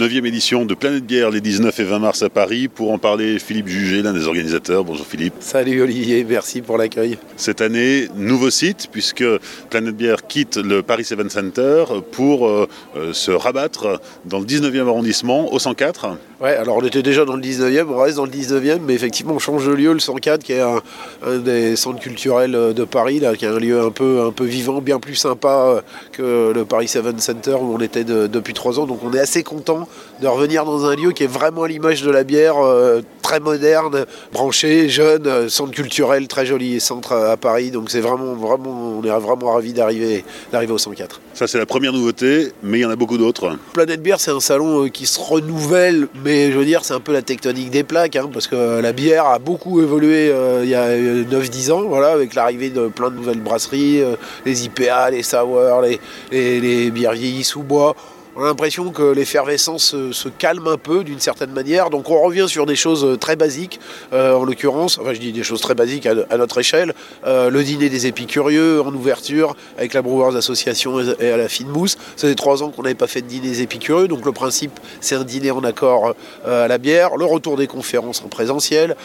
9e édition de Planète Bière les 19 et 20 mars à Paris. Pour en parler, Philippe Jugé, l'un des organisateurs. Bonjour Philippe. Salut Olivier, merci pour l'accueil. Cette année, nouveau site, puisque Planète Bière quitte le Paris Event Center pour euh, euh, se rabattre dans le 19e arrondissement, au 104. Ouais, alors on était déjà dans le 19e, on reste dans le 19e, mais effectivement on change de lieu, le 104 qui est un, des centres culturels de Paris, là, qui est un lieu un peu, un peu vivant, bien plus sympa que le Paris Seven Center où on était depuis trois ans. Donc on est assez content de revenir dans un lieu qui est vraiment à l'image de la bière, euh, très moderne, branché, jeune, euh, centre culturel très joli centre à Paris. Donc c'est vraiment, vraiment, on est vraiment ravis d'arriver, d'arriver au 104. Ça c'est la première nouveauté, mais il y en a beaucoup d'autres. Planète Bière, c'est un salon euh, qui se renouvelle, mais je veux dire, c'est un peu la tectonique des plaques, hein, parce que la bière a beaucoup évolué il y a 9-10 ans, voilà, avec l'arrivée de plein de nouvelles brasseries, les IPA, les sour, les, les, les bières vieillies sous bois on a l'impression que l'effervescence se, calme un peu d'une certaine manière. Donc on revient sur des choses euh, très basiques, euh, en l'occurrence, enfin je dis des choses très basiques à, notre échelle. Euh, le dîner des épicurieux en ouverture avec la Brewers Association et à la Fine Mousse. Ça fait trois ans qu'on n'avait pas fait de dîner des épicurieux. Donc le principe, c'est un dîner en accord à la bière. Le retour des conférences en présentiel.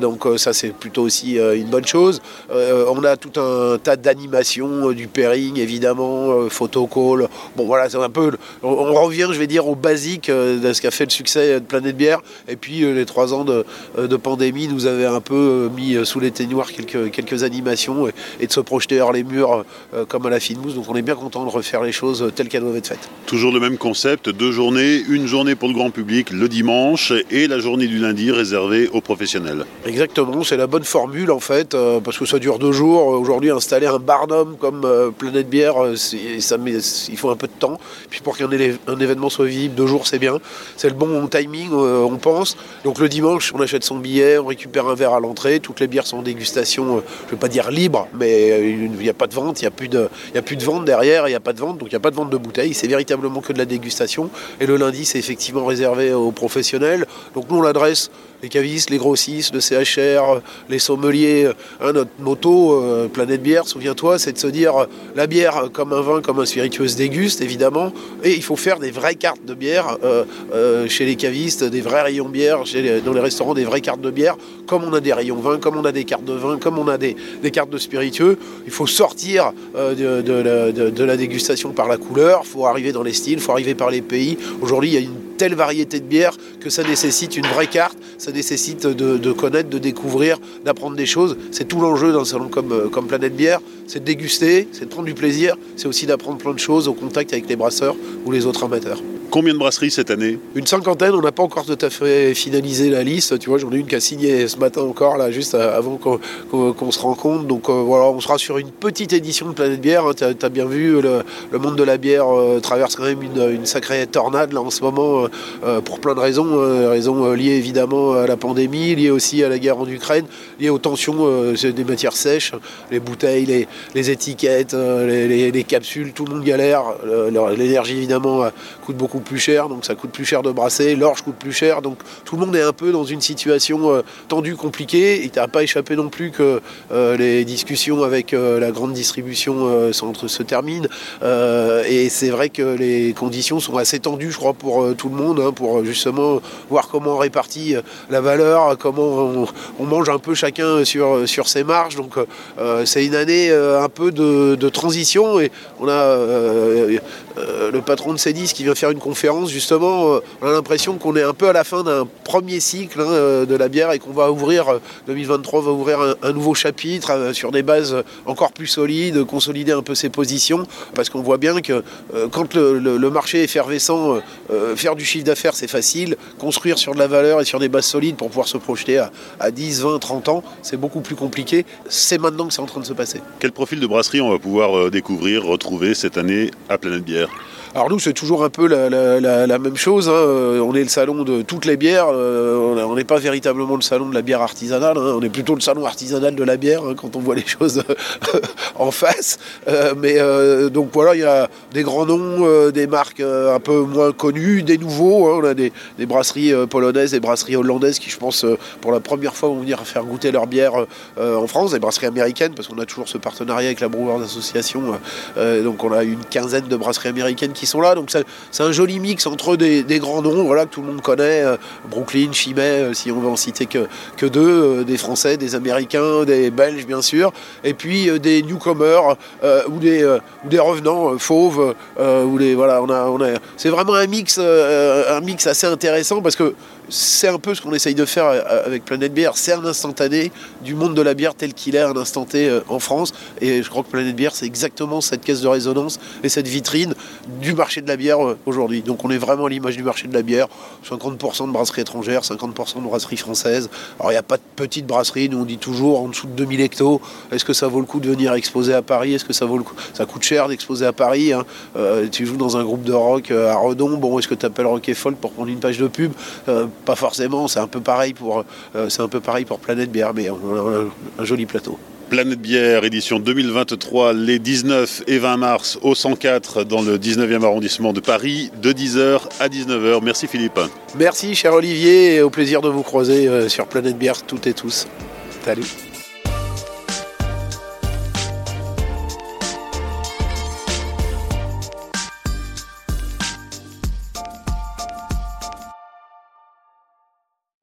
donc ça, c'est plutôt aussi une bonne chose. on a tout un tas d'animations, du pairing évidemment, photocall. Bon voilà, c'est un peu on, revient, je vais dire, au basique euh, de ce qu'a fait le succès de Planète Bière. Et puis euh, les trois ans de, euh, pandémie nous avaient un peu mis sous les ténoirs quelques, quelques animations et, de se projeter hors les murs comme à la fine mousse. Donc on est bien content de refaire les choses telles qu'elles doivent être faites. Toujours le même concept, deux journées, une journée pour le grand public le dimanche et la journée du lundi réservée aux professionnels. Exactement, c'est la bonne formule en fait, parce que ça dure deux jours. Aujourd'hui, installer un barnum comme Planète Bière, ça il faut un peu de temps. Puis pour qu'un événement soit visible, deux jours c'est bien. C'est le bon timing, euh, on pense. Donc le dimanche, on achète son billet, on récupère un verre à l'entrée. Toutes les bières sont en dégustation, euh, je ne veux pas dire libre, mais euh, il n'y a pas de vente, il n'y a, plus de, a plus de vente derrière, il n'y a pas de vente, donc il n'y a pas de vente de bouteilles. C'est véritablement que de la dégustation. Et le lundi, c'est effectivement réservé aux professionnels. Donc nous, on l'adresse les cavistes, les grossistes, le CHR, les sommeliers. Hein, notre moto, euh, Planète Bière, souviens-toi, c'est de se dire euh, la bière comme un vin, comme un spiritueux se déguste, évidemment. Et il faut faire des vraies cartes de bière euh, chez les cavistes, des vrais rayons bière, chez dans les restaurants, des vraies cartes de bière, comme on a des rayons vin, comme on a des cartes de vin, comme on a des, cartes de spiritueux. Il faut sortir de, de, la dégustation par la couleur, il faut arriver dans les styles, il faut arriver par les pays. Aujourd'hui, il y a une telle variété de bières que ça nécessite une vraie carte, ça nécessite de, connaître, de découvrir, d'apprendre des choses. C'est tout l'enjeu d'un salon comme, euh, comme Planète Bière, c'est de déguster, c'est de prendre du plaisir, c'est aussi d'apprendre plein de choses au contact avec les brasseurs ou les autres amateurs. Combien de brasseries cette année Une cinquantaine, on n'a pas encore tout à fait finalisé la liste. Tu vois, j'en ai une qui a signé ce matin encore, là, juste avant qu'on se rencontre. Donc euh, voilà, on sera sur une petite édition de Planète Bière. Hein. Tu as, bien vu, le, monde de la bière euh, traverse quand même une, sacrée tornade là en ce moment, euh, pour plein de raisons. raisons liées évidemment à la pandémie, liées aussi à la guerre en Ukraine, liées aux tensions des matières sèches, les bouteilles, les, étiquettes, les, les, capsules, tout le monde galère. L'énergie évidemment coûte beaucoup plus cher, donc ça coûte plus cher de brasser, l'orge coûte plus cher, donc tout le monde est un peu dans une situation euh, tendue, compliquée, et tu n'as pas échappé non plus que euh, les discussions avec euh, la grande distribution se terminent, et c'est vrai que les conditions sont assez tendues, je crois, pour tout le monde, hein, pour justement voir comment on répartit la valeur, comment on, mange un peu chacun sur, sur ses marges, donc c'est une année un peu de, de, transition, et on a le patron de Cédis qui vient faire une justement, euh, on a l'impression qu'on est un peu à la fin d'un premier cycle hein, euh, de la bière et qu'on va ouvrir, 2023 euh, va ouvrir un, nouveau chapitre sur des bases encore plus solides, consolider un peu ses positions, parce qu'on voit bien que quand le, marché est effervescent, faire du chiffre d'affaires c'est facile, construire sur de la valeur et sur des bases solides pour pouvoir se projeter à, à 10, 20, 30 ans, c'est beaucoup plus compliqué. C'est maintenant que c'est en train de se passer. Quel profil de brasserie on va pouvoir découvrir, retrouver cette année à Planète Bière? Alors nous, c'est toujours un peu la, même chose. Hein. Euh, on est le salon de toutes les bières. Euh, on n'est pas véritablement le salon de la bière artisanale. Hein. On est plutôt le salon artisanal de la bière hein, quand on voit les choses en face. Euh, mais donc voilà, il y a des grands noms, des marques un peu moins connues, des nouveaux. On a des, brasseries polonaises, des brasseries hollandaises qui, je pense, pour la première fois vont venir faire goûter leur bière en France. Des brasseries américaines parce qu'on a toujours ce partenariat avec la Brewers Association. donc on a une quinzaine de brasseries américaines qui sont là. Donc c'est un joli mix entre des, grands noms voilà, que tout le monde connaît, Brooklyn, Chimay, si on veut en citer que, que deux, des Français, des Américains, des Belges bien sûr, et puis des newcomers ou, des, des revenants fauves. ou les, voilà, on a, on a, c'est vraiment un mix, un mix assez intéressant parce que c'est un peu ce qu'on essaye de faire euh, avec Planète Bière. C'est un instantané du monde de la bière tel qu'il est à un instant T euh, en France. Et je crois que Planète Bière, c'est exactement cette caisse de résonance et cette vitrine du marché de la bière euh, aujourd'hui. Donc on est vraiment à l'image du marché de la bière. 50% de brasseries étrangères, 50% de brasseries françaises. Alors il n'y a pas de petites brasseries, nous on dit toujours en dessous de 2000 hectos. Est-ce que ça vaut le coup de venir exposer à Paris? Est-ce que ça vaut le coup? Ça coûte cher d'exposer à Paris. Hein. tu joues dans un groupe de rock à Redon. Bon, est-ce que tu appelles Rock et Folk pour prendre une page de pub? Pas forcément, c'est un peu pareil pour, euh, c'est un peu pareil pour Planète Bière, mais on a un joli plateau. Planète Bière, édition 2023, les 19 et 20 mars au 104 dans le 19e arrondissement de Paris, de 10h à 19h. Merci Philippe. Merci cher Olivier et au plaisir de vous croiser euh, sur Planète Bière toutes et tous. Salut.